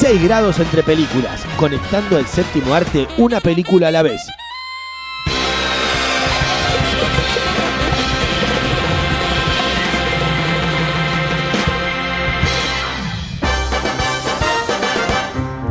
6 grados entre películas, conectando al séptimo arte una película a la vez.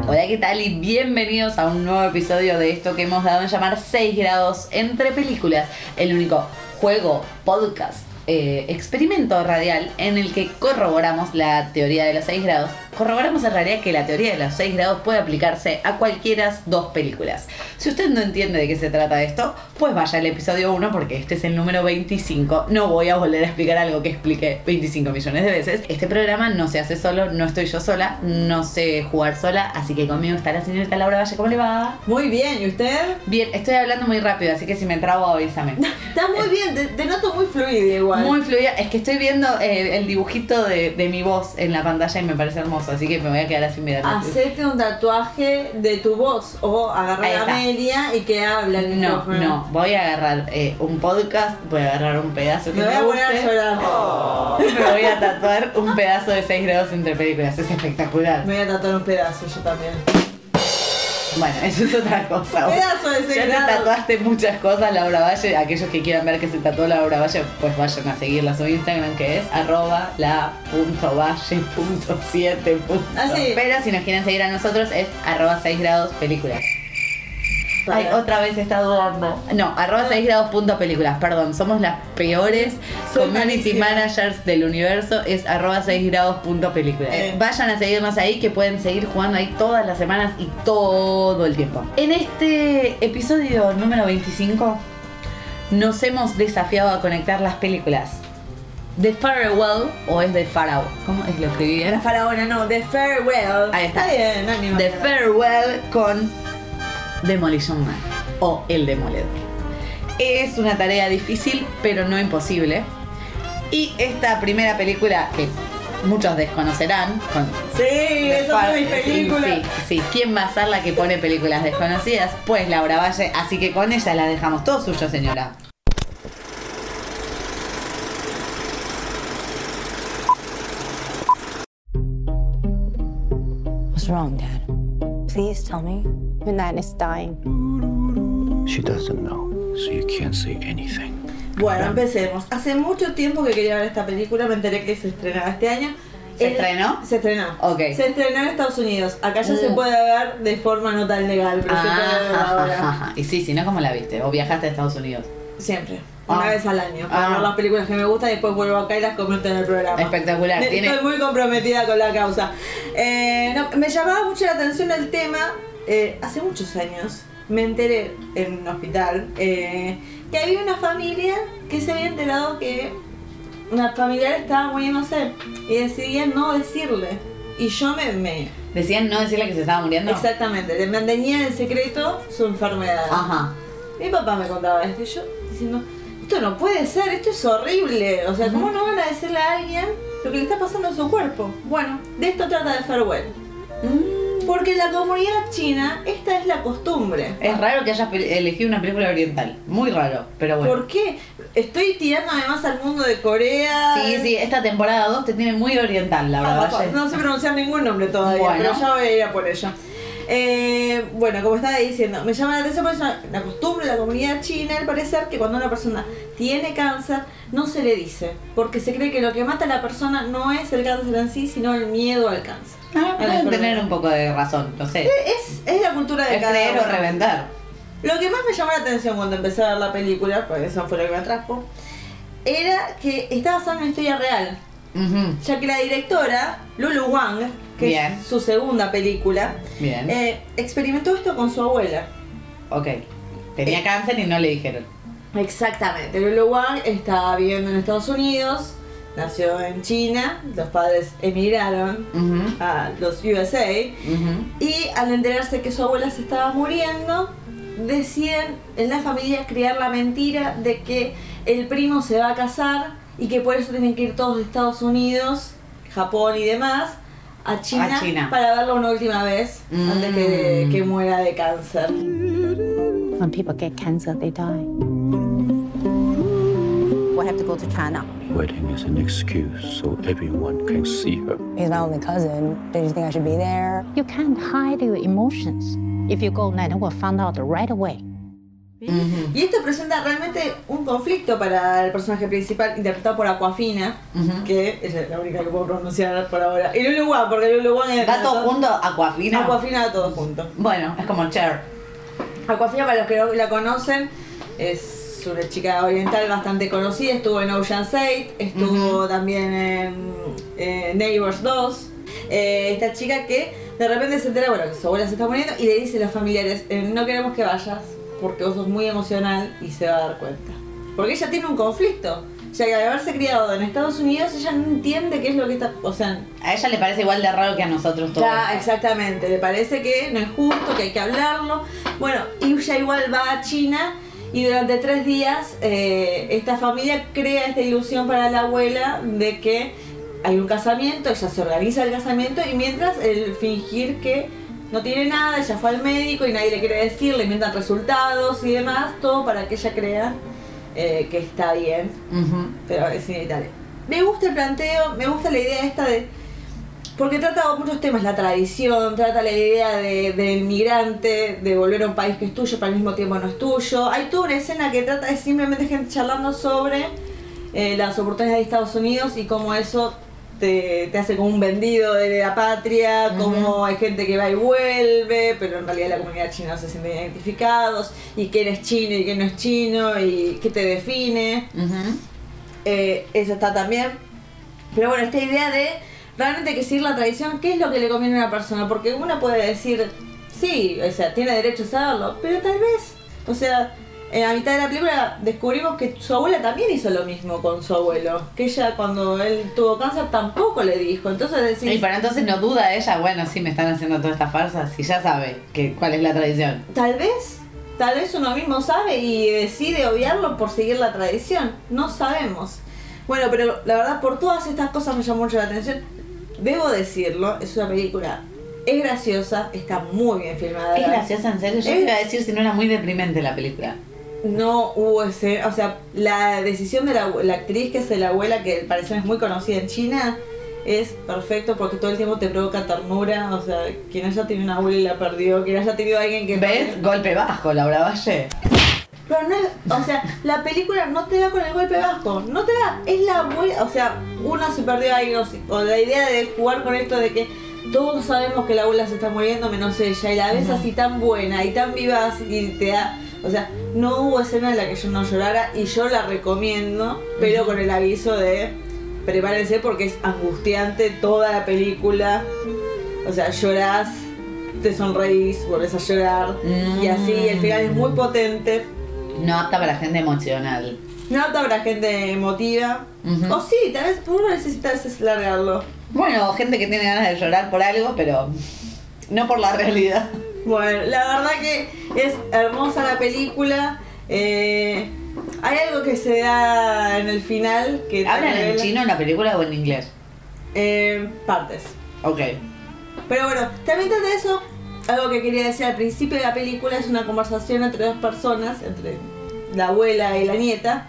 Hola, ¿qué tal? Y bienvenidos a un nuevo episodio de esto que hemos dado en llamar 6 grados entre películas, el único juego, podcast, eh, experimento radial en el que corroboramos la teoría de los 6 grados. Corroboramos en realidad que la teoría de los 6 grados puede aplicarse a cualquiera dos películas. Si usted no entiende de qué se trata esto, pues vaya al episodio 1 porque este es el número 25. No voy a volver a explicar algo que expliqué 25 millones de veces. Este programa no se hace solo, no estoy yo sola, no sé jugar sola, así que conmigo está la señorita Laura Valle. ¿Cómo le va? Muy bien, ¿y usted? Bien, estoy hablando muy rápido, así que si me trabo avísame. Está muy bien, te, te noto muy fluida igual. Muy fluida, es que estoy viendo eh, el dibujito de, de mi voz en la pantalla y me parece hermoso, así que me voy a quedar así mirando. Hacerte un tatuaje de tu voz o agarrar a está. Amelia y que hable el No, micrófono. no, voy a agarrar eh, un podcast, voy a agarrar un pedazo que Me voy a poner a guste, llorar. me voy a tatuar un pedazo de 6 grados entre películas, es espectacular. Me voy a tatuar un pedazo yo también. Bueno, eso es otra cosa. Pedazo de Ya te tatuaste muchas cosas, Laura Valle. Aquellos que quieran ver que se tatuó Laura Valle, pues vayan a seguirla a su Instagram, que es arroba la punto valle punto siete punto. Ah, sí. Pero si nos quieren seguir a nosotros es arroba 6 grados películas. Ay, otra vez está dudando. No, arroba 6 grados punto películas, perdón. Somos las peores Soy community malísima. managers del universo. Es arroba 6 grados punto películas. Eh. Vayan a seguirnos ahí que pueden seguir jugando ahí todas las semanas y todo el tiempo. En este episodio número 25 nos hemos desafiado a conectar las películas. The Farewell o es The Pharaoh. ¿Cómo es lo escribí? La faraona, no, The Farewell. Ahí está. bien, no, The. Farewell con Demolition Man o El Demoledor. Es una tarea difícil, pero no imposible. Y esta primera película que muchos desconocerán, con Sí, esa es mi película. Sí, sí. ¿Quién va a ser la que pone películas desconocidas? Pues Laura Valle, así que con ella la dejamos todo suyo, señora. What's wrong, Dad? Please tell me. Midnight is dying. She doesn't know, so you can't say anything. Bueno, empecemos. Hace mucho tiempo que quería ver esta película, me enteré que se estrenaba este año. ¿Se Es- estrenó? Se estrenó. Ok. Se estrenó en Estados Unidos. Acá ya se Mm. puede ver de forma no tan legal, pero se puede ver Ah, ahora. Y sí, si no, ¿cómo la viste? ¿O viajaste a Estados Unidos? Siempre. Ah. Una vez al año. Para Ah. ver las películas que me gustan y después vuelvo acá y las comento en el programa. Espectacular. Tiene- Estoy muy comprometida con la causa. Eh, no, me llamaba mucho la atención el tema. eh, hace muchos años me enteré en un hospital eh, que había una familia que se había enterado que una familiar estaba muriéndose y decidían no decirle. Y yo me, me ¿Decían no decirle que se estaba muriendo? exactamente, le mantenían en secreto su enfermedad. Ajá. Mi papá me contaba esto y yo diciendo, esto no puede ser, esto es horrible. O sea, ¿cómo no van a decirle a alguien lo que le está pasando a su cuerpo? Bueno, de esto trata de Farewell. Porque en la comunidad china, esta es la costumbre. Es raro que hayas elegido una película oriental. Muy raro, pero bueno. ¿Por qué? Estoy tirando además al mundo de Corea. Sí, sí, esta temporada 2 te tiene muy oriental, la Ah, verdad. no sé pronunciar ningún nombre todavía, Bueno. pero ya voy a ir a por ello. Eh, bueno, como estaba diciendo, me llama la atención por eso la costumbre de la comunidad china, al parecer, que cuando una persona tiene cáncer, no se le dice, porque se cree que lo que mata a la persona no es el cáncer en sí, sino el miedo al cáncer. Ah, pueden tener un poco de razón, no sé. Es, es la cultura de Es cada creer o reventar. Lo que más me llamó la atención cuando empecé a ver la película, porque eso fue lo que me atrajo, era que está basada en una historia real. Ya que la directora, Lulu Wang, que Bien. es su segunda película, Bien. eh, experimentó esto con su abuela. ok. Tenía cáncer y no le dijeron. Exactamente. Lulu Wang estaba viviendo en Estados Unidos, nació en China, los padres emigraron a los USA y al enterarse que su abuela se estaba muriendo, deciden en la familia crear la mentira de que el primo se va a casar y que por eso tienen que ir todos de Estados Unidos, Japón y demás a China, A China. para verlo una última vez Mm. antes que, que muera de cáncer. When people get cancer, they die. We have to go to China. Wedding is an excuse so everyone can see her. He's my only cousin. Did you think I should be there? You can't hide your emotions. If you go, Nana will find out right away. Y esto presenta realmente un conflicto para el personaje principal interpretado por Aquafina, que es la única que puedo pronunciar por ahora. Y Lulu Wang, porque Lulu Wang es... ¿Va todo junto? Aquafina. Aquafina va todo junto. Bueno, es como Cher. Aquafina, para los que no la conocen, es una chica oriental bastante conocida. Estuvo en Ocean's 8, estuvo también en eh, Neighbors 2. Eh, esta chica que de repente se entera, bueno, que su abuela se está muriendo y le dice a los familiares, eh, no queremos que vayas porque vos sos muy emocional y se va a dar cuenta. Porque ella tiene un conflicto. Ya que al haberse criado en Estados Unidos, ella no entiende qué es lo que está... O sea, A ella le parece igual de raro que a nosotros todos. ya, exactamente. Le parece que no es justo, que hay que hablarlo. Bueno, y ella igual va a China y durante tres días eh, esta familia crea esta ilusión para la abuela de que hay un casamiento, ella se organiza el casamiento y mientras el fingir que no tiene nada, ella fue al médico y nadie le quiere decir, le inventan resultados y demás, todo para que ella crea eh, que está bien Ujú. pero es inevitable. Me gusta el planteo, me gusta la idea esta de... Porque trata muchos temas, la tradición, trata la idea de, del migrante, de volver a un país que es tuyo, pero al mismo tiempo no es tuyo. Hay toda una escena que trata de simplemente gente charlando sobre eh, las oportunidades de Estados Unidos y cómo eso te, te hace como un vendido de la patria, cómo hay gente que va y vuelve, pero en realidad la comunidad china no se siente identificados, y quién es chino y quién no es chino, y qué te define. Eh, eso está también. Pero bueno, esta idea de realmente que seguir la tradición, ¿qué es lo que le conviene a una persona? Porque una puede decir, sí, o sea, tiene derecho a saberlo, pero tal vez, o sea, en la mitad de la película descubrimos que su abuela también hizo lo mismo con su abuelo. Que ella cuando él tuvo cáncer tampoco le dijo. Entonces decís, Y para entonces no duda ella, bueno, sí me están haciendo todas estas farsas y ya sabe que, cuál es la tradición. tal vez, tal vez uno mismo sabe y decide obviarlo por seguir la tradición. No sabemos. Bueno, pero la verdad por todas estas cosas me llamó mucho la atención. Debo decirlo, es una película, es graciosa, está muy bien filmada. Es graciosa, en serio. Yo Es- iba a decir si no era muy deprimente la película. No hubo ese, o sea, la decisión de la, la actriz que es la abuela, que al parecer es muy conocida en China, es perfecto porque todo el tiempo te provoca ternura. O sea, quien haya tenido una abuela y la perdió, quien haya tenido a alguien que. ¿Ves? Golpe bajo, Laura Valle. Pero no es, o sea, la película no te da con el golpe bajo, no te da, es la abuela, o sea, uno se perdió ahí, o, la idea de jugar con esto de que todos sabemos que la abuela se está muriendo menos ella, y la ves así tan buena y tan vivaz y te da, o sea, no hubo escena en la que yo no llorara y yo la recomiendo, pero con el aviso de prepárense porque es angustiante toda la película, o sea, llorás, te sonreís, volvés a llorar, y así, el final es muy potente. No apta para gente emocional. No apta para gente emotiva. O sí, tal vez uno necesita largarlo. Bueno, gente que tiene ganas de llorar por algo, pero no por la realidad. Bueno, la verdad que es hermosa la película. Eh, hay algo que se da en el final que ¿Hablan en chino en la película o en inglés? Eh, partes. Ok. Pero bueno, también trata de eso. Algo que quería decir al principio de la película es una conversación entre dos personas, entre la abuela y la nieta,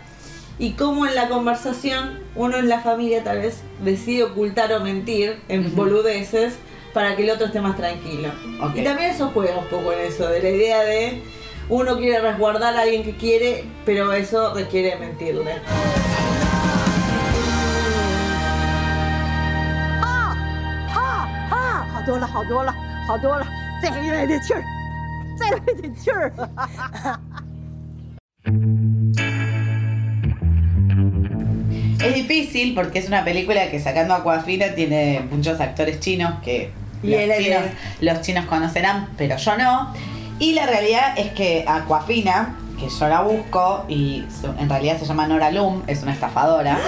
y cómo en la conversación uno en la familia tal vez decide ocultar o mentir en Ujú. boludeces para que el otro esté más tranquilo. Y también eso juega un poco en eso, de la idea de uno quiere resguardar a alguien que quiere, pero eso requiere mentirle. Es difícil porque es una película que sacando a Aquafina tiene muchos actores chinos que y los, chinos, de- los chinos conocerán, pero yo no. Y la realidad es que Aquafina, que yo la busco y en realidad se llama Nora Lum, es una estafadora.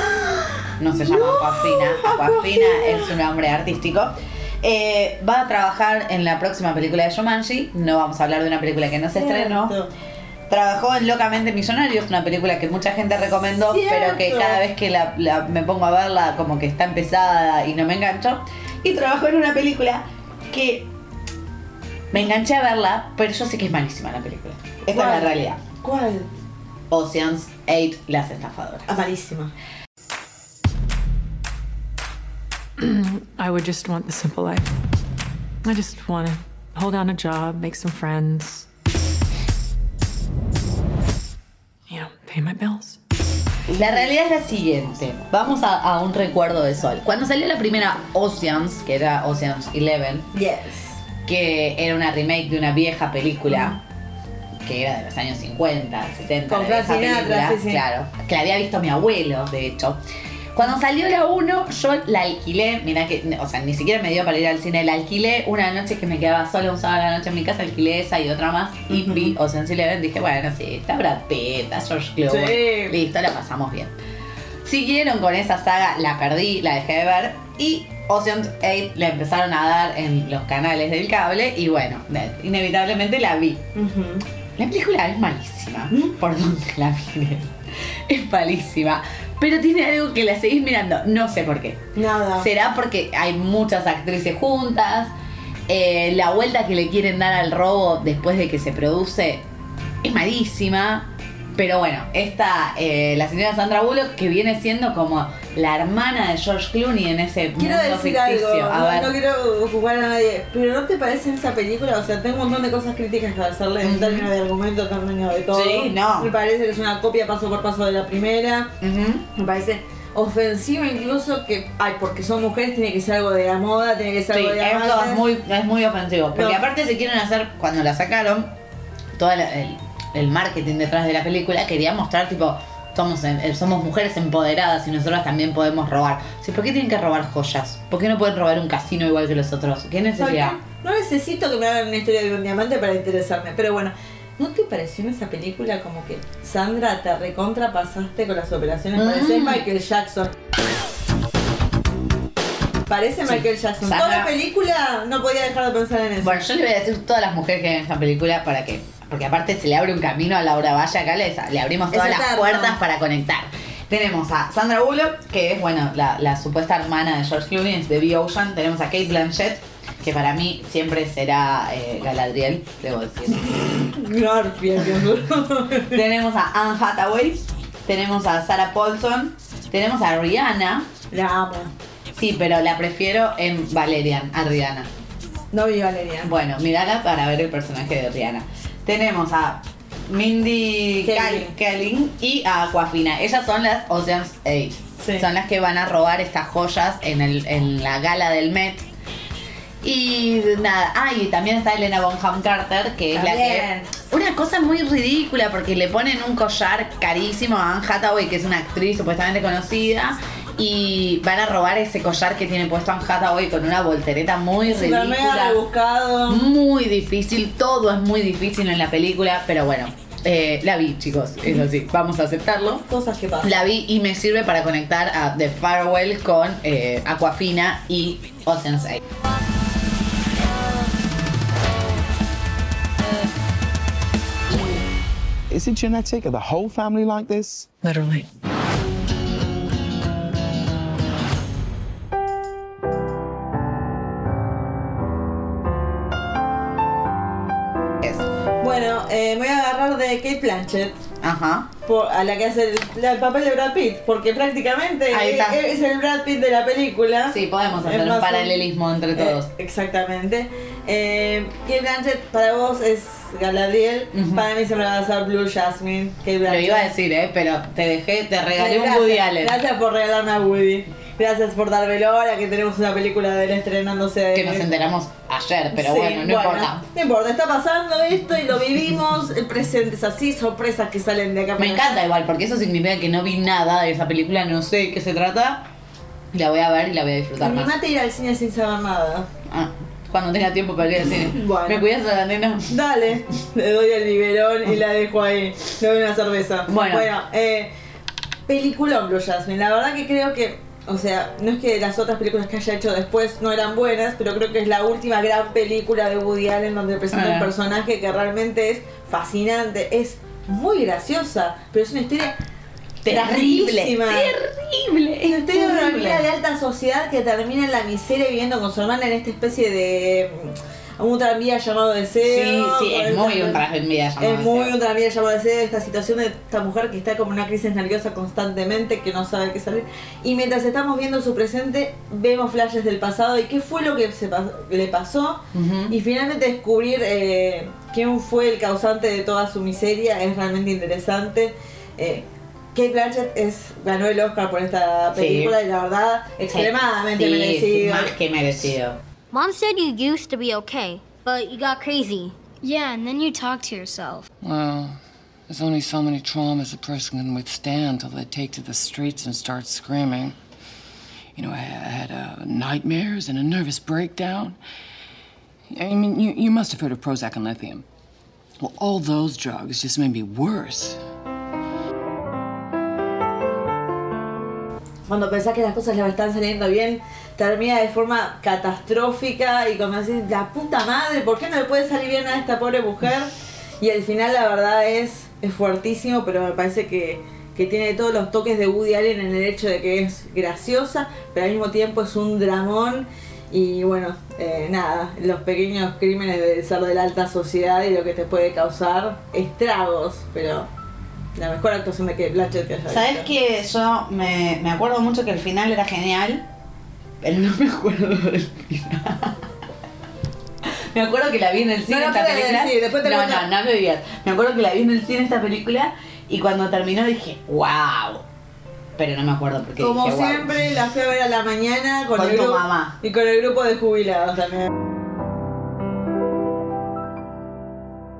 No se llama Aquafina. Aquafina es un nombre artístico. Eh, va a trabajar en la próxima película de Jumanji. No vamos a hablar de una película que no se estrenó. Cierto. Trabajó en Locamente Millonarios, una película que mucha gente recomendó, Cierto. pero que cada vez que la, la- me pongo a verla como que está empezada y no me engancho. Y trabajó en una película que me enganché a verla, pero yo sé que es malísima la película. Esta es la ¿Cuál? realidad. ¿Cuál? Oceans 8, Las Estafadoras. Ah, malísima. I would just want the simple life. I just want to hold down a job, make some friends, you know, pay my bills. La realidad es la siguiente. Vamos a, a un recuerdo de Sol. Cuando salió la primera Oceans, que era Oceans 11, Yes. que era una remake de una vieja película que era de los años 50, 70, Con de esa película, sí, sí. claro, que la había visto mi abuelo, de hecho. Cuando salió la 1, yo la alquilé, mira que, o sea, ni siquiera me dio para ir al cine, la alquilé una noche que me quedaba sola un sábado a la noche en mi casa, alquilé esa y otra más, y vi Ocean's Eleven, dije, bueno, sí, está Brad Pitt, está George Clooney, Sí. listo, la pasamos bien. Siguieron con esa saga, la perdí, la dejé de ver y Ocean's 8 la empezaron a dar en los canales del cable y bueno, inevitablemente la vi. La película es malísima, por donde la mires. Es malísima, pero tiene algo que la seguís mirando, no sé por qué. Nada. ¿Será porque hay muchas actrices juntas? Eh, la vuelta que le quieren dar al robo después de que se produce es malísima. Pero bueno, esta, eh, la señora Sandra Bullock, que viene siendo como la hermana de George Clooney en ese Quiero mundo decir ficticio. algo, A no, ver. no quiero juzgar a nadie, pero ¿no te parece esa película? O sea, tengo un montón de cosas críticas para hacerle en términos de argumento, en términos de todo. Sí, no. Me parece que es una copia paso por paso de la primera. Me parece ofensivo incluso que, ay, porque son mujeres tiene que ser algo de la moda, tiene que ser Sí, algo de amantes. es muy, es muy ofensivo. Porque No. aparte se quieren hacer, cuando la sacaron, todo el, el marketing detrás de la película quería mostrar tipo, somos, eh, somos mujeres empoderadas y nosotras también podemos robar. ¿Por qué tienen que robar joyas? ¿Por qué no pueden robar un casino igual que los otros? ¿Qué necesidad? No necesito que me hagan una historia de un diamante para interesarme, pero bueno. ¿No te pareció en esa película como que Sandra te recontra pasaste con las operaciones? Parece Mm. Michael Jackson. Parece Sí. Michael Jackson. Sandra- Toda la película no podía dejar de pensar en eso. Bueno, yo le voy a decir todas las mujeres que ven esta película para que. Porque aparte se le abre un camino a Laura Valle acá, le, le abrimos todas las puertas para conectar. Tenemos a Sandra Bullock, que es, bueno, la, la supuesta hermana de George Clooney, es de The Ocean. Tenemos a Kate Blanchett, que para mí siempre será eh, Galadriel, debo decir. Garfield, tenemos a Anne Hathaway, tenemos a Sarah Paulson, tenemos a Rihanna. La amo. Sí, pero la prefiero en Valerian, a Rihanna. No vi Valeria. Bueno, mirala para ver el personaje de Rihanna. Tenemos a Mindy Kaling. Y a Aquafina. Ellas son las Ocean's 8. Sí. Son las que van a robar estas joyas en, el, en la gala del Met. Y nada, ah, y también está Elena Bonham Carter, que es la que. Una cosa muy ridícula, porque le ponen un collar carísimo a Anne Hathaway, que es una actriz supuestamente conocida, y van a robar ese collar que tiene puesto Anne Hathaway con una voltereta muy mega ridícula. Muy difícil, todo es muy difícil en la película, pero bueno, eh, la vi, chicos, es así, vamos a aceptarlo. Cosas que pasan. La vi y me sirve para conectar a The Farewell con eh, Aquafina y Ocean's 8. Is it genetic? Are the whole family like this? Literally. Bueno, eh, me voy a agarrar de Kate Blanchett. Ajá. por- a la que hace el, el papel de Brad Pitt, porque prácticamente Ahí está. es, es el Brad Pitt de la película. Sí, podemos hacer un paralelismo entre todos. Eh, exactamente. Eh, Kate Blanchett para vos es Galadriel, para mí siempre va a ser Blue Jasmine. Kate Lo Blanchett. iba a decir, ¿eh? Pero te dejé, te regalé un Woody Allen. Gracias por regalarme a Woody. Gracias por darme hora, que tenemos una película de él estrenándose. Que nos enteramos ayer, pero Sí, bueno, no importa. No importa, está pasando esto y lo vivimos, el presente es así, sorpresas que salen de acá. Me encanta allá. igual, porque eso significa que no vi nada de esa película, no sé de qué se trata. La voy a ver y la voy a disfrutar más. Animate a ir al cine sin saber nada. Ah, cuando tenga tiempo para ir al cine. Bueno. ¿Me cuidas a la nena? Dale, le doy el biberón y la dejo ahí. Le doy una cerveza. Bueno. eh, peliculón Blue Jasmine. La verdad que creo que, o sea, no es que las otras películas que haya hecho después no eran buenas, pero creo que es la última gran película de Woody Allen donde presenta Ah. un personaje que realmente es fascinante, es muy graciosa, pero es una historia Terrible, tristísima. terrible. Es una historia de una terrible. familia de alta sociedad que termina en la miseria viviendo con su hermana en esta especie de un tranvía llamado deseo. Sí, sí, es muy un tranvía llamado Es muy Deseo. un tranvía llamado deseo, esta situación de esta mujer que está como en una crisis nerviosa constantemente, que no sabe qué salir. Y mientras estamos viendo su presente, vemos flashes del pasado y qué fue lo que se le pasó. Y finalmente descubrir eh, quién fue el causante de toda su miseria es realmente interesante. Eh, Kate Blanchett es, ganó el Oscar por esta Sí. película y la verdad, extremadamente Sí, merecido. Más que merecido. Mom said you used to be okay, but you got crazy. Yeah, and then you talked to yourself. Well, there's only so many traumas a person can withstand till they take to the streets and start screaming. You know, I I had uh, nightmares and a nervous breakdown. I mean, you, you must have heard of Prozac and lithium. Well, all those drugs just made me worse. Cuando pensás que las cosas le están saliendo bien, termina de forma catastrófica y como decís, la puta madre, ¿por qué no le puede salir bien a esta pobre mujer? Y al final la verdad es, es fuertísimo, pero me parece que, que tiene todos los toques de Woody Allen en el hecho de que es graciosa, pero al mismo tiempo es un dramón. Y bueno, eh, nada, los pequeños crímenes de ser de la alta sociedad y lo que te puede causar estragos, pero la mejor actuación de que Blanchett que haya ¿Sabes que yo me, me acuerdo mucho que el final era genial? Pero no me acuerdo del final. Me acuerdo que la vi en el cine No, esta película. decir, después te no, no, no me digas. Me acuerdo que la vi en el cine esta película y cuando terminó dije, wow. Pero no me acuerdo porque Como siempre, la fui a ver a la mañana con, Con el tu grupo mamá. y con el grupo de jubilados también.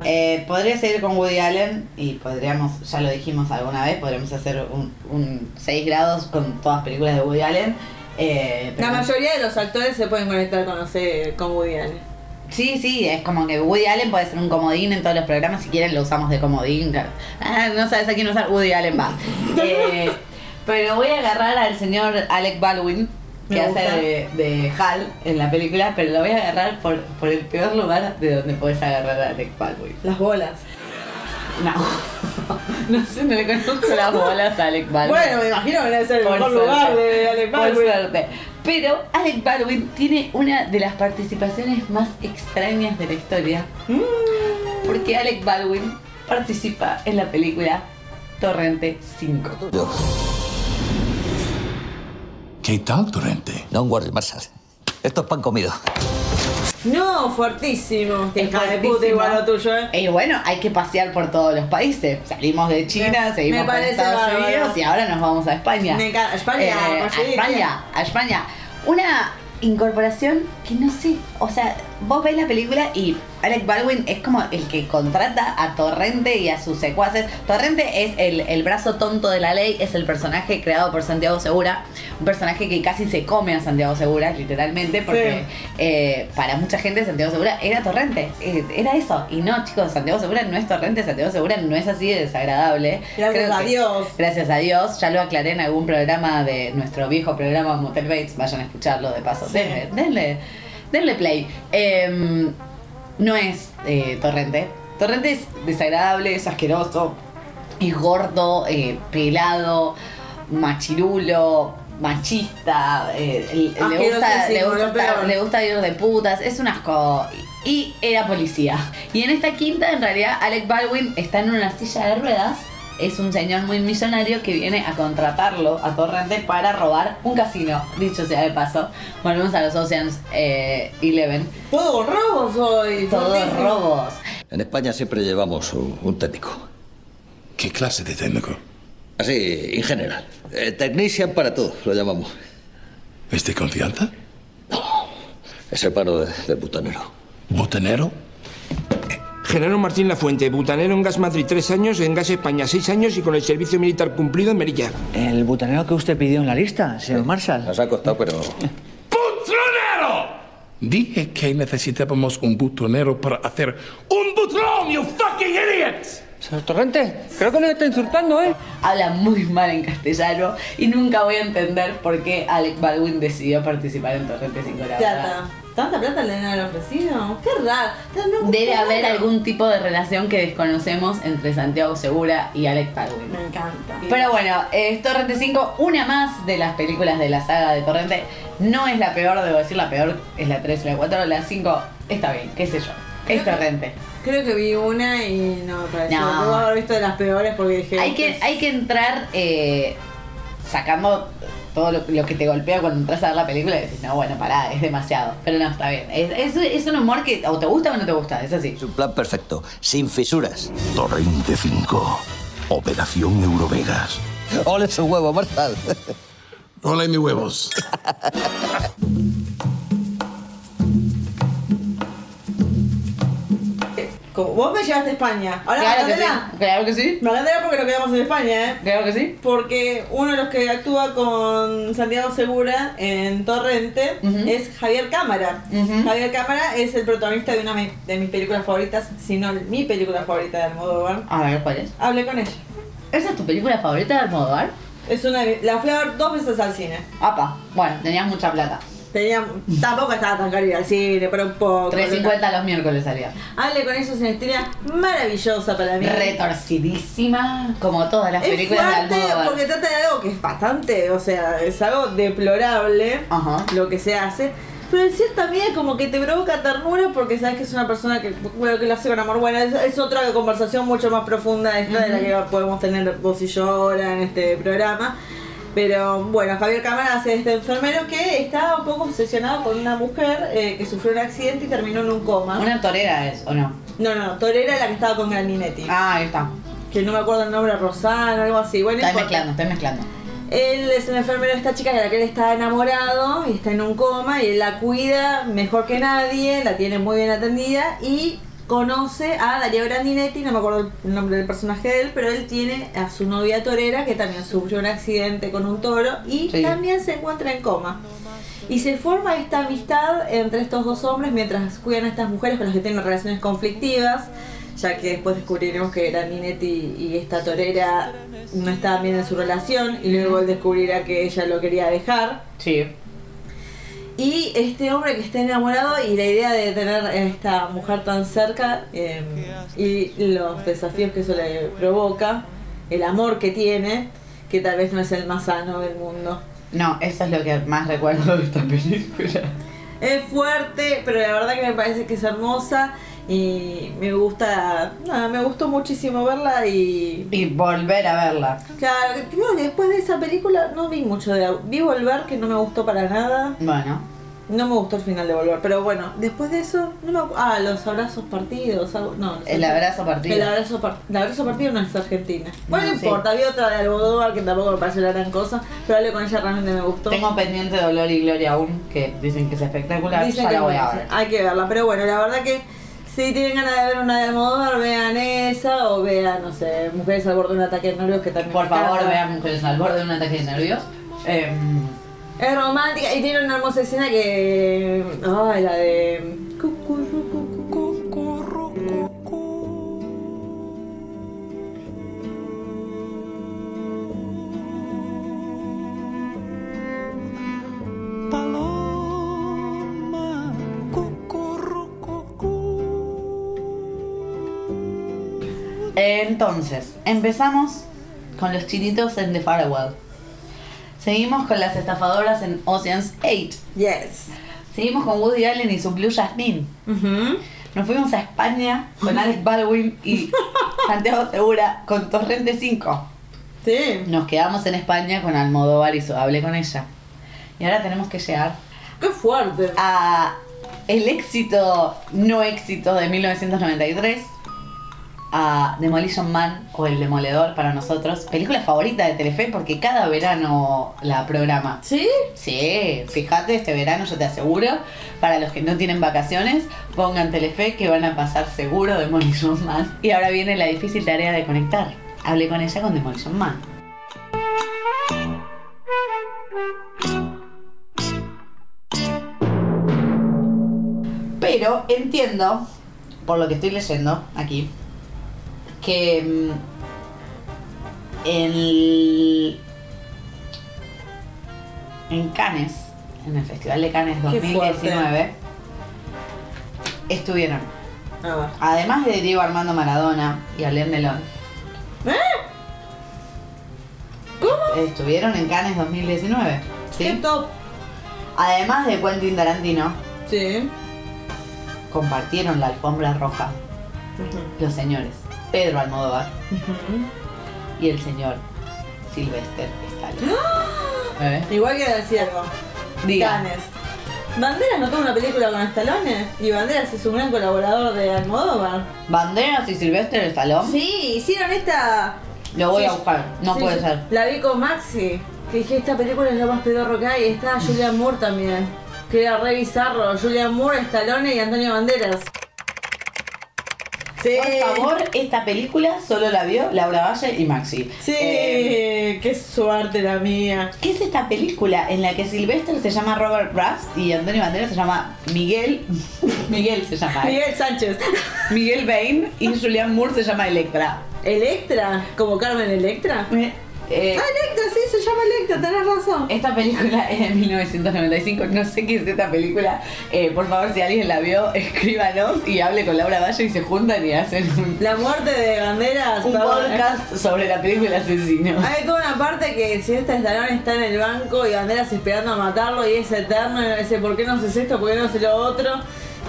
Eh, podría seguir con Woody Allen y podríamos, ya lo dijimos alguna vez, podríamos hacer un, un 6 grados con todas las películas de Woody Allen. Eh, pero- La mayoría de los actores se pueden conectar con, no sé, con Woody Allen. Sí, sí, es como que Woody Allen puede ser un comodín en todos los programas. Si quieren, lo usamos de comodín. Ah, no sabes a quién usar, Woody Allen va. Eh, pero voy a agarrar al señor Alec Baldwin, que Me hace de, de Hal en la película, pero lo voy a agarrar por, por el peor lugar de donde puedes agarrar a Alec Baldwin. Las bolas. No. No sé, no le conozco las bolas a Alec Baldwin. Bueno, me imagino que debe ser el Por mejor suerte. lugar de Alec Por Baldwin. suerte. Pero Alec Baldwin tiene una de las participaciones más extrañas de la historia. Mm. Porque Alec Baldwin participa en la película Torrente 5. ¿Qué tal, Torrente? No guardes masas. Esto es pan comido. No, fuertísimo. Es Hija de fuertísimo. puta igual lo tuyo, ¿eh? Y bueno, hay que pasear por todos los países. Salimos de China, Me- seguimos por Estados bárbaro. Unidos y ahora nos vamos a España. Me encanta. España, Eh, a España, a España. Una incorporación que no sé, o sea, vos ves la película y Alec Baldwin es como el que contrata a Torrente y a sus secuaces. Torrente es el, el brazo tonto de la ley, es el personaje creado por Santiago Segura, un personaje que casi se come a Santiago Segura, literalmente, porque eh, para mucha gente Santiago Segura era Torrente, eh, era eso. Y no, chicos, Santiago Segura no es Torrente, Santiago Segura no es así de desagradable. Gracias Creo a que- Dios. Gracias a Dios, ya lo aclaré en algún programa de nuestro viejo programa Motel Bates, vayan a escucharlo de paso. Sí. Denle, denle, denle play. Em, no es eh, Torrente. Torrente es desagradable, es asqueroso, es gordo, eh, pelado, machirulo, machista, eh, le- gusta, le, gusta estar- le gusta ir de putas, es un asco. Y era policía. Y en esta quinta, en realidad, Alec Baldwin está en una silla de ruedas. Es un señor muy millonario que viene a contratarlo a Torrente para robar un casino. Dicho sea de paso, volvemos a los Oceans eh, 11. Todo robos hoy. Todos robos. En España siempre llevamos un, técnico. ¿Qué clase de técnico? Así, en general. Eh, technician para todo, lo llamamos. ¿Es de confianza? Es hermano de, del butanero. ¿Butanero? Genaro Martín Lafuente, butanero en Gas Madrid tres años, en Gas España seis años y con el servicio militar cumplido en Merilla. El butanero que usted pidió en la lista, señor Marshall. Nos ha costado, pero... ¡Butronero! Dije que necesitábamos un butonero para hacer un butrón, you fucking idiots! Señor Torrente, creo que nos está insultando, ¿eh? Habla muy mal en castellano y nunca voy a entender por qué Alec Baldwin decidió participar en Torrente 5 la verdad. ¿Tanta plata le han ofrecido? Qué raro. Debe haber algún tipo de relación que desconocemos entre Santiago Segura y Alec Baldwin. Me encanta. Pero bueno, es Torrente 5, una más de las películas de la saga de Torrente. No es la peor, debo decir, la peor es la 3 y la 4. La 5 está bien, qué sé yo. Es Torrente. Creo que vi una y no pareció. No. Debo haber visto de las peores porque dije. Hay que, hay que entrar eh, sacando todo lo, lo que te golpea cuando entras a ver la película y decís, no, bueno, pará, es demasiado. Pero no, está bien. Es, es, es un humor que o te gusta o no te gusta, es así. Es un plan perfecto, sin fisuras. Torrente 5. Operación Eurovegas. ¡Ole su huevo, Marshall! Hola, mis huevos. Como vos me llevaste a España. Ahora Claro que sí, claro que sí. Magdalena porque nos quedamos en España, ¿eh? Claro que sí. Porque uno de los que actúa con Santiago Segura en Torrente es Javier Cámara. Javier Cámara es el protagonista de una me- de mis películas favoritas, si no mi película favorita de Almodóvar. A ver, ¿cuál es? Hablé con ella. ¿Esa es tu película favorita de Almodóvar? Es una de- la fui a ver dos veces al cine. Apa, bueno, tenías mucha plata. Tenía, tampoco estaba tan caro ir al cine, pero un poco. 3.50 los miércoles salía. Hablé con ella, es una historia maravillosa para mí. Retorcidísima, como todas las Es películas de fuerte Almodóvar. porque trata de algo que es bastante, o sea, es algo deplorable lo que se hace. Pero en cierta medida como que te provoca ternura porque sabes que es una persona que, bueno, que lo hace con amor. Bueno, es, es otra conversación mucho más profunda esta de la que podemos tener vos y yo ahora en este programa. Pero bueno, Javier Cámara hace este enfermero que está un poco obsesionado con una mujer eh, que sufrió un accidente y terminó en un coma. ¿Una torera es o no? No, no, Torera es la que estaba con Graninetti. Ah, ahí está. Que no me acuerdo el nombre, Rosana, algo así. Bueno, no Estoy mezclando, estoy mezclando. Él es un enfermero de esta chica de la que él está enamorado y está en un coma y él la cuida mejor que nadie, la tiene muy bien atendida y conoce a Darío Grandinetti, no me acuerdo el nombre del personaje de él, pero él tiene a su novia torera que también sufrió un accidente con un toro y Sí. también se encuentra en coma. Y se forma esta amistad entre estos dos hombres mientras cuidan a estas mujeres con las que tienen relaciones conflictivas, ya que después descubriremos que Grandinetti y esta torera no estaban bien en su relación y luego él descubrirá que ella lo quería dejar. Sí. Y este hombre que está enamorado y la idea de tener a esta mujer tan cerca eh, y los desafíos que eso le provoca, el amor que tiene, que tal vez no es el más sano del mundo. No, eso es lo que más recuerdo de esta película. Es fuerte, pero la verdad que me parece que es hermosa y me gusta, nada, me gustó muchísimo verla y... Y volver a verla. Claro, creo que después de esa película no vi mucho de... Vi Volver, que no me gustó para nada. Bueno. No me gustó el final de Volver, pero bueno, después de eso, no me Ah, los abrazos partidos, algo, no. no sé. El abrazo partido. El abrazo, par- el abrazo partido no es argentina. Bueno, no No, sí. importa, había otra de Almodóvar que tampoco me pareció la gran cosa, pero hablé con ella realmente me gustó. Tengo pendiente Dolor y Gloria aún, que dicen que es espectacular. Dicen ya que la voy a ver. hay que verla, pero bueno, la verdad que si tienen ganas de ver una de Almodóvar, vean esa o vean, no sé, Mujeres al borde de un ataque de nervios que también Por favor, vean Mujeres al borde de un ataque de nervios. Em, Es romántica y tiene una hermosa escena que. Ay, la de. Entonces, empezamos con los chinitos en The Farewell. Seguimos con las estafadoras en Ocean's 8. Yes. Seguimos con Woody Allen y su Blue Jasmine. Nos fuimos a España con Alex Baldwin y Santiago Segura con Torrente 5. Sí. Nos quedamos en España con Almodóvar y su Hablé con ella. Y ahora tenemos que llegar. ¡Qué fuerte! A el éxito, no éxito de 1993. A Demolition Man o El Demoledor para nosotros. Película favorita de Telefe porque cada verano la programa. ¿Sí? Sí, fíjate, este verano yo te aseguro, para los que no tienen vacaciones, pongan Telefe que van a pasar seguro Demolition Man. Y ahora viene la difícil tarea de conectar. Hablé con ella con Demolition Man. Pero entiendo, por lo que estoy leyendo aquí, que mm, el, en Cannes, en el Festival de Cannes Qué 2019, estuvieron, además de Diego Armando Maradona y Alain Delon, ¿Eh? ¿Cómo? estuvieron en Cannes 2019. ¿sí? ¿Qué top? Además de Quentin Tarantino, Sí. compartieron la alfombra roja los señores Pedro Almodóvar y el señor Sylvester Stallone. ¿Eh? Igual quiero decir algo. Diga. Canes. Banderas no tuvo una película con Stallone y Banderas es un gran colaborador de Almodóvar. Banderas y Sylvester Stallone. Sí, hicieron esta. Lo voy Sí, a buscar, no sí, puede ser. La vi con Maxi. Que dije, esta película es lo más pedorro que hay. Está Julian Moore también. Que era re bizarro. Julian Moore, Stallone y Antonio Banderas. Sí. Por favor, esta película solo la vio Laura Valle y Maxi. Sí, Eh, qué suerte la mía. ¿Qué es esta película en la que Sylvester se llama Robert Rust y Antonio Banderas se llama Miguel? Miguel se llama. Miguel Sánchez. Miguel Bain y Julian Moore se llama Electra. ¿Electra? ¿Como Carmen Electra? Eh, ah, Electra, sí, se llama Electra, tenés razón. Esta película es de 1995, no sé qué es esta película. Eh, por favor, si alguien la vio, escríbanos y hable con Laura Valle y se juntan y hacen un, La muerte de Banderas. un perdón. podcast sobre la película Asesino. Hay toda una parte que si este Stallone está en el banco y Banderas esperando a matarlo y es eterno, y dice, ¿por qué no haces esto? ¿Por qué no haces lo otro?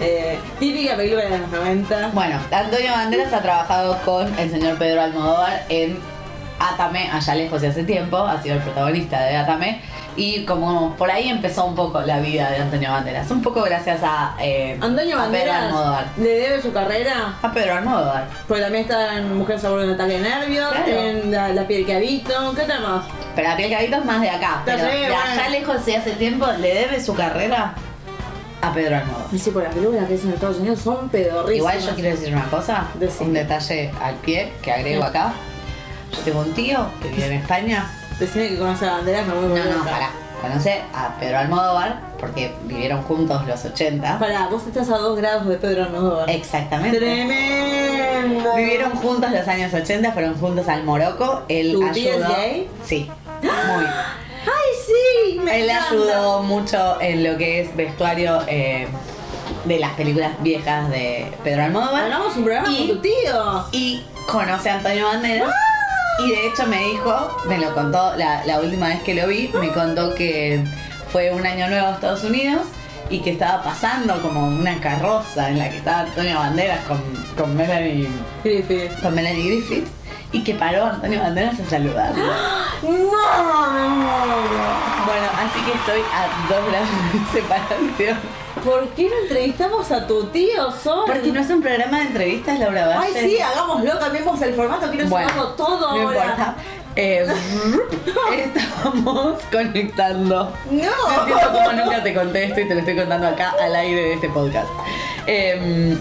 Eh, típica película de los 90. Bueno, Antonio Banderas ha trabajado con el señor Pedro Almodóvar en Atame, allá lejos y hace tiempo, ha sido el protagonista de Atame. Y como por ahí empezó un poco la vida de Antonio Banderas. Un poco gracias a, eh, Antonio a Pedro Banderas Almodóvar. le debe su carrera. A Pedro Almodóvar. Porque también está en Mujer sobre un ataque de nervios, Claro. en la, la piel que habito. ¿Qué tal más? Pero aquel cabito es más de acá. Pero sé, de bueno. allá lejos y hace tiempo le debe su carrera a Pedro Almodóvar. Y sí, por las películas que hacen en Estados Unidos son pedorrísimas. Igual yo quiero decir una cosa, Decime. un detalle al pie que agrego acá. Yo tengo un tío que vive en España. Decime que conoce a Banderas, me voy No, a no, pará. Conoce a Pedro Almodóvar porque vivieron juntos los 80. Pará, vos estás a dos grados de Pedro Almodóvar. Exactamente. Tremendo. Vivieron juntos los años 80, fueron juntos al Morocco. Él ¿Tu tío ayudó. es gay? Sí, muy. ¡Ay, sí! Me Él encanta. ayudó mucho en lo que es vestuario eh, de las películas viejas de Pedro Almodóvar. Hagamos un programa Y- con tu tío. Y conoce a Antonio Banderas. Y de hecho me dijo, me lo contó la, la última vez que lo vi, me contó que fue un año nuevo a Estados Unidos y que estaba pasando como una carroza en la que estaba Antonio Banderas con, con Melanie Griffith. con Melanie Griffith y que paró Antonio Banderas a saludarlo. ¡No! Bueno, así que estoy a dos grados de separación. ¿Por qué no entrevistamos a tu tío, Sol? Porque no es un programa de entrevistas, Laura Valle. Ay, sí, hagámoslo, cambiemos el formato, quiero Bueno, saberlo todo no ahora. importa. Eh, estamos conectando. No. No entiendo cómo nunca te conté esto y te lo estoy contando acá al aire de este podcast. Eh,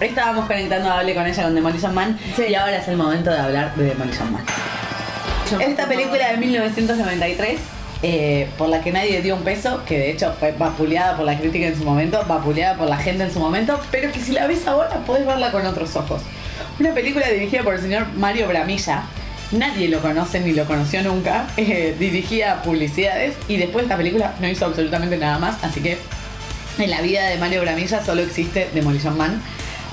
estábamos conectando a Hable con ella con Demolition Man y ahora es el momento de hablar de Demolition Man. Esta película de 1993, eh, por la que nadie dio un peso, que de hecho fue vapuleada por la crítica en su momento, vapuleada por la gente en su momento, pero que si la ves ahora puedes verla con otros ojos. Una película dirigida por el señor Mario Bramilla. Nadie lo conoce ni lo conoció nunca. eh, dirigía publicidades y después de esta película no hizo absolutamente nada más. Así que en la vida de Mario Bramilla solo existe Demolition Man.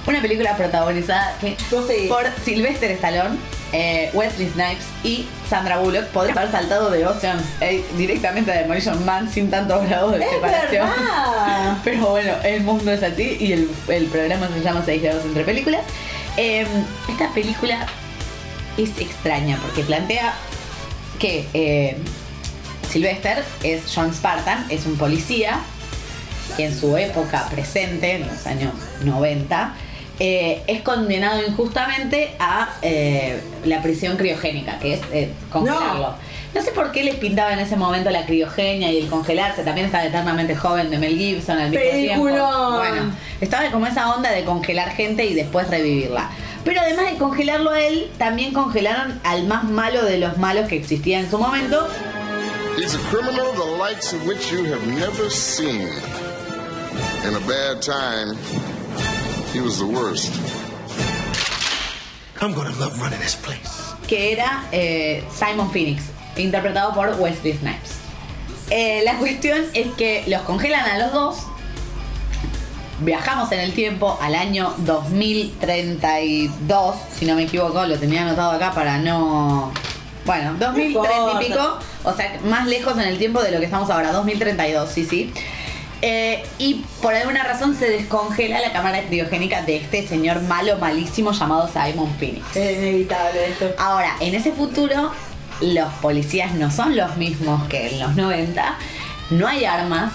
Una película protagonizada que- por Sylvester Stallone, eh, Wesley Snipes y Sandra Bullock. Podría haber saltado de Ocean's 8 directamente a Demolition Man sin tantos grados de ¡Es separación. verdad! Pero bueno, el mundo es así y el, el programa se llama 6 grados entre películas. Eh, esta película es extraña porque plantea que eh, Sylvester es John Spartan, es un policía que en su época presente, en los años 90, eh, es condenado injustamente a eh, la prisión criogénica, que es eh, congelarlo. No. sé por qué les pintaba en ese momento la criogenia y el congelarse. También estaba eternamente joven de Mel Gibson al mismo tiempo. Bueno, estaba como esa onda de congelar gente y después revivirla. Pero además de congelarlo a él, también congelaron al más malo de los malos que existía en su momento. He's a criminal the likes of which you have never seen. In a bad time, he was the worst. I'm gonna love running this place. que era eh, Simon Phoenix, interpretado por Wesley Snipes. Eh, la cuestión es que los congelan a los dos. Viajamos en el tiempo al año 2032, si no me equivoco, lo tenía anotado acá para no. Bueno, 2030 y pico, o sea, más lejos en el tiempo de lo que estamos ahora, 2032, sí, sí. Eh, y por alguna razón se descongela la cámara criogénica de este señor malo, malísimo llamado Simon Phoenix. Es inevitable esto. Ahora, en ese futuro, los policías no son los mismos que en los 90. No hay armas.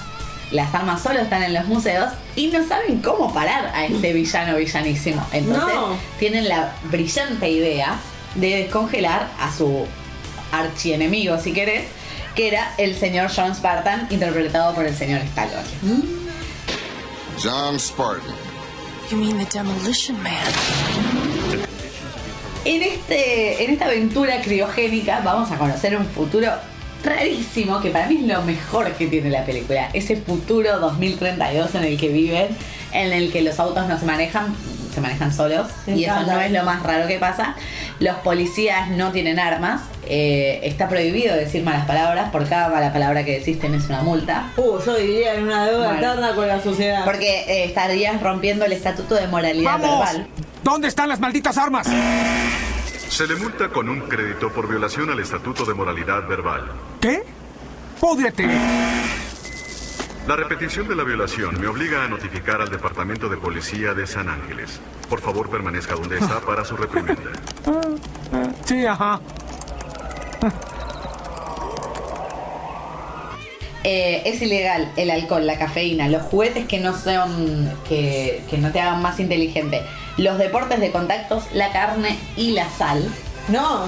Las armas solo están en los museos y no saben cómo parar a este villano villanísimo. Entonces, No. tienen la brillante idea de descongelar a su archienemigo, si querés, que era el señor John Spartan, interpretado por el señor Stallone. John Spartan. You mean the Demolition Man? En, este, en esta aventura criogénica vamos a conocer un futuro rarísimo que para mí es lo mejor que tiene la película. Ese futuro 2032 en el que viven, en el que los autos no se manejan, se manejan solos. Me y eso encanta. no es lo más raro que pasa. Los policías no tienen armas. eh, está prohibido decir malas palabras. Por cada mala palabra que decís tenés una multa. Uh, yo diría en una deuda Bueno. eterna con la sociedad. Porque eh, estarías rompiendo el estatuto de moralidad verbal. ¿Dónde están las malditas armas? Se le multa con un crédito por violación al Estatuto de Moralidad Verbal. ¿Qué? ¡Púdrete! La repetición de la violación me obliga a notificar al Departamento de Policía de San Ángeles. Por favor, permanezca donde está para su reprimenda. Sí, ajá. Eh, es ilegal el alcohol, la cafeína, los juguetes que no son que, que no te hagan más inteligente, los deportes de contactos, la carne y la sal. No.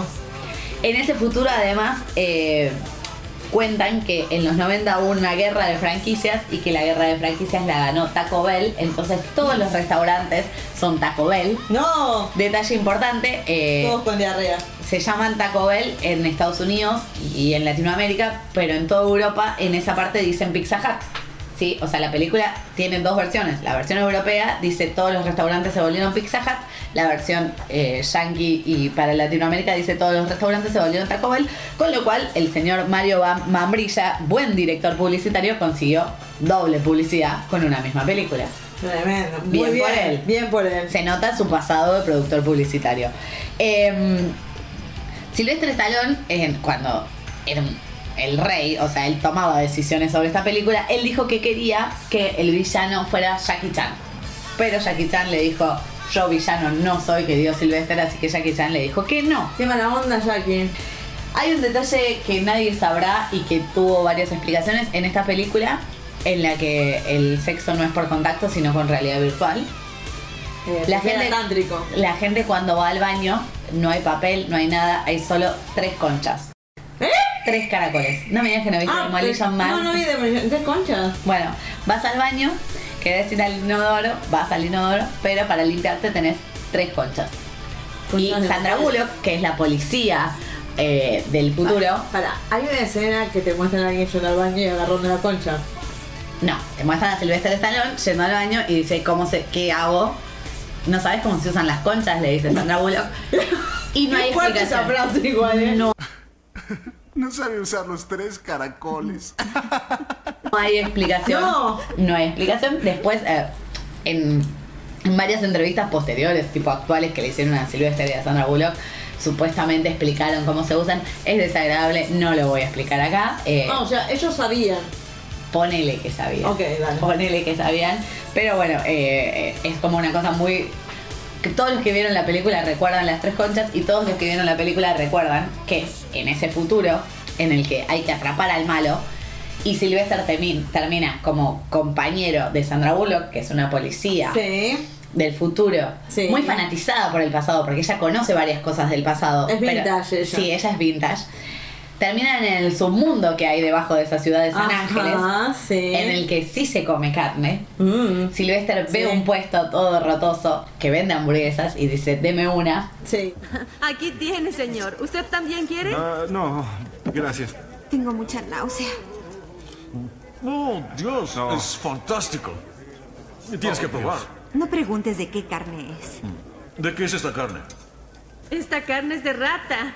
En ese futuro además eh, cuentan que en los 90 hubo una guerra de franquicias y que la guerra de franquicias la ganó Taco Bell, entonces todos los restaurantes son Taco Bell. No. Detalle importante. eh, Todos con diarrea. se llaman Taco Bell en Estados Unidos y en Latinoamérica, pero en toda Europa en esa parte dicen Pizza Hut. Sí, o sea, la película tiene dos versiones. La versión europea dice todos los restaurantes se volvieron Pizza Hut. La versión eh, yankee y para Latinoamérica dice todos los restaurantes se volvieron Taco Bell. Con lo cual el señor Mario Mambrilla, buen director publicitario, consiguió doble publicidad con una misma película. Tremendo. Muy bien, por él. Bien por él. Se nota su pasado de productor publicitario. Eh, Silvestre Stallone, eh, cuando era un- el rey, o sea, él tomaba decisiones sobre esta película, él dijo que quería que el villano fuera Jackie Chan. Pero Jackie Chan le dijo, yo villano no soy, que dio Silvestre, así que Jackie Chan le dijo que no. Qué mala onda, Jackie. Hay un detalle que nadie sabrá y que tuvo varias explicaciones en esta película, en la que el sexo no es por contacto, sino con realidad virtual. Eh, gente, la gente cuando va al baño no hay papel, no hay nada, hay solo tres conchas. Tres caracoles. No me digas que no viste ¿Eh? Ah, Demolition Man. No, no vi Demolition. ¿De conchas? Bueno, vas al baño, querés ir al inodoro, vas al inodoro, pero para limpiarte tenés tres conchas. Y Sandra. Bullock, que es la policía eh, del futuro. Para, hay una escena que te muestran a alguien yendo al baño y agarrando la concha. No, te muestran a Silvestre Stallone yendo al baño y dice, ¿cómo se, ¿qué hago? No sabes cómo se usan las conchas, le dice Sandra Bullock. Y no hay explicación. esa frase igual, ¿eh? No, No sabe usar los tres caracoles. no hay explicación. No. No hay explicación. Después, eh, en, en varias entrevistas posteriores, tipo actuales, que le hicieron a Silvestre y a Sandra Bullock, supuestamente explicaron cómo se usan. Es desagradable, no lo voy a explicar acá. Eh, No, o sea, ellos sabían. Ponele que sabían. Ok, dale. Ponele que sabían. Pero bueno, eh, eh, es como una cosa muy. Que todos los que vieron la película recuerdan las tres conchas y todos los que vieron la película recuerdan que en ese futuro en el que hay que atrapar al malo y Sylvester termi- termina como compañero de Sandra Bullock, que es una policía. Sí. del futuro, Sí. muy fanatizada por el pasado, porque ella conoce varias cosas del pasado. Es pero- vintage ella. Sí, ella es vintage. Termina en el submundo que hay debajo de esa ciudad de San Ajá, Ángeles, sí. en el que sí se come carne. Mm, Sylvester ve un puesto todo rotoso que vende hamburguesas y dice, deme una. Sí. Aquí tiene, señor. ¿Usted también quiere? Ah, no, gracias. Tengo mucha náusea. Oh, Dios, es fantástico. Tienes que probar. No preguntes de qué carne es. ¿De qué es esta carne? Esta carne es de rata.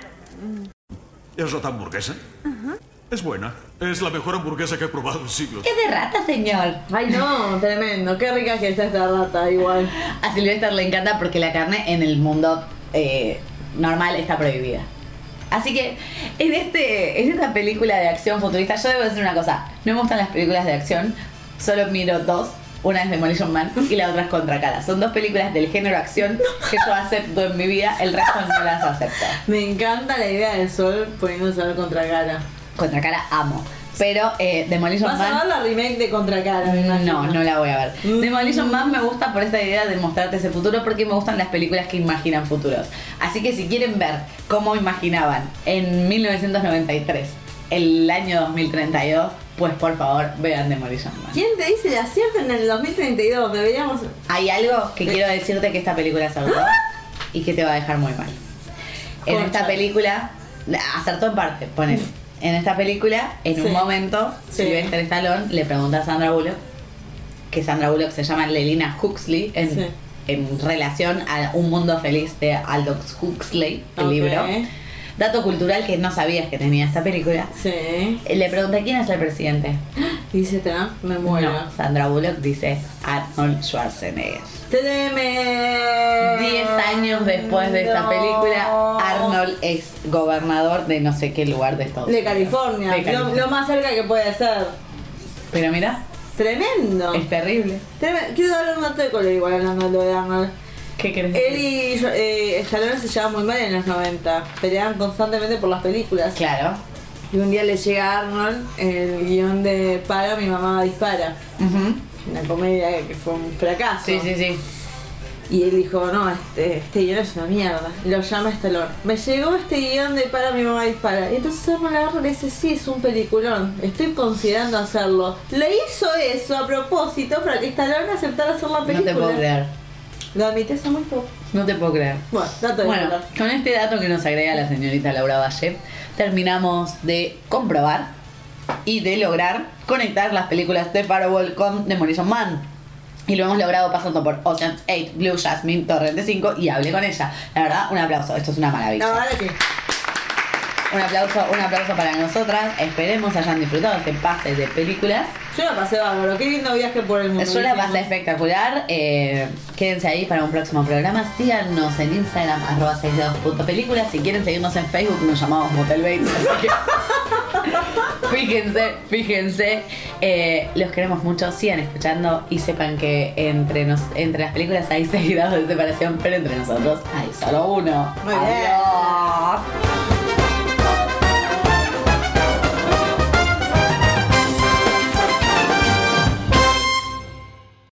¿Es rata hamburguesa? Es buena. Es la mejor hamburguesa que he probado en siglos. Es de rata, señor. Ay, no, tremendo. Qué rica que está esta rata, igual. A Sylvester le encanta porque la carne en el mundo eh, normal está prohibida. Así que en, este, en esta película de acción futurista, yo debo decir una cosa. No me gustan las películas de acción, solo miro dos. Una es Demolition Man y la otra es Contra Cara. Son dos películas del género acción que yo acepto en mi vida, el resto no las acepto. Me encanta la idea del sol poniéndose a ver contra cara. Contra Cara amo. Pero eh, Demolition ¿Vas a Man... ver la remake de Contra Cara? me? No, no la voy a ver. Mm. Demolition Man me gusta por esta idea de mostrarte ese futuro porque me gustan las películas que imaginan futuros. Así que si quieren ver cómo imaginaban en 1993 el año 2032, pues por favor vean Demolition Man. ¿Quién te dice el acierto en el 2032? Deberíamos. Hay algo que quiero decirte que esta película acertó y que te va a dejar muy mal. En Concha. esta película, acertó en parte, ponele. En esta película, en un momento, Sí. Sylvester Stallone le pregunta a Sandra Bullock, que Sandra Bullock se llama Lelina Huxley, en, Sí. en relación a Un Mundo Feliz de Aldous Huxley, el libro. Dato cultural que no sabías que tenía esta película. Sí. Le pregunta quién es el presidente. Dice Trump, me muero. No, Sandra Bullock dice Arnold Schwarzenegger. Tremendo. Diez años después de esta película, Arnold es gobernador de no sé qué lugar de Estados De Unidos. California. De California. lo más cerca que puede ser. Pero mira, Tremendo. es terrible. Tremendo. Quiero darle un dato de color igual hablando de Arnold. ¿Qué crees? Él y eh, Stallone se llevaban muy mal en los 90. Peleaban constantemente por las películas. Claro. Y un día le llega a Arnold el guion de Para, mi mamá dispara. Una comedia que fue un fracaso. Sí, sí, sí. Y él dijo, no, este, este guion es una mierda. Lo llama Stallone. Me llegó este guion de Para mi mamá dispara. Y entonces Arnold agarra y le dice, sí, es un peliculón. Estoy considerando hacerlo. Le hizo eso a propósito para que Stallone aceptara hacer la No película. te puedo creer. Lo admites a muy poco. No te puedo creer. Bueno, dato de Bueno, con este dato que nos agrega la señorita Laura Valle, terminamos de comprobar y de lograr conectar las películas de Parable con Demolition Man. Y lo hemos logrado pasando por Ocean's 8, Blue Jasmine, Torrente 5 y hablé con ella. La verdad, un aplauso. Esto es una maravilla. La verdad que. Un aplauso, un aplauso para nosotras. Esperemos hayan disfrutado este pase de películas. Yo la pasé bárbaro. Qué lindo viaje por el mundo. Yo la pasé espectacular. Eh, quédense ahí para un próximo programa. Síganos en Instagram, arroba 62.películas. Si quieren seguirnos en Facebook, nos llamamos Motel Bates. Así que fíjense, fíjense. Eh, los queremos mucho. Sigan escuchando y sepan que entre, nos, entre las películas hay 6 grados de separación, pero entre nosotros hay solo uno. Muy bien. Adiós.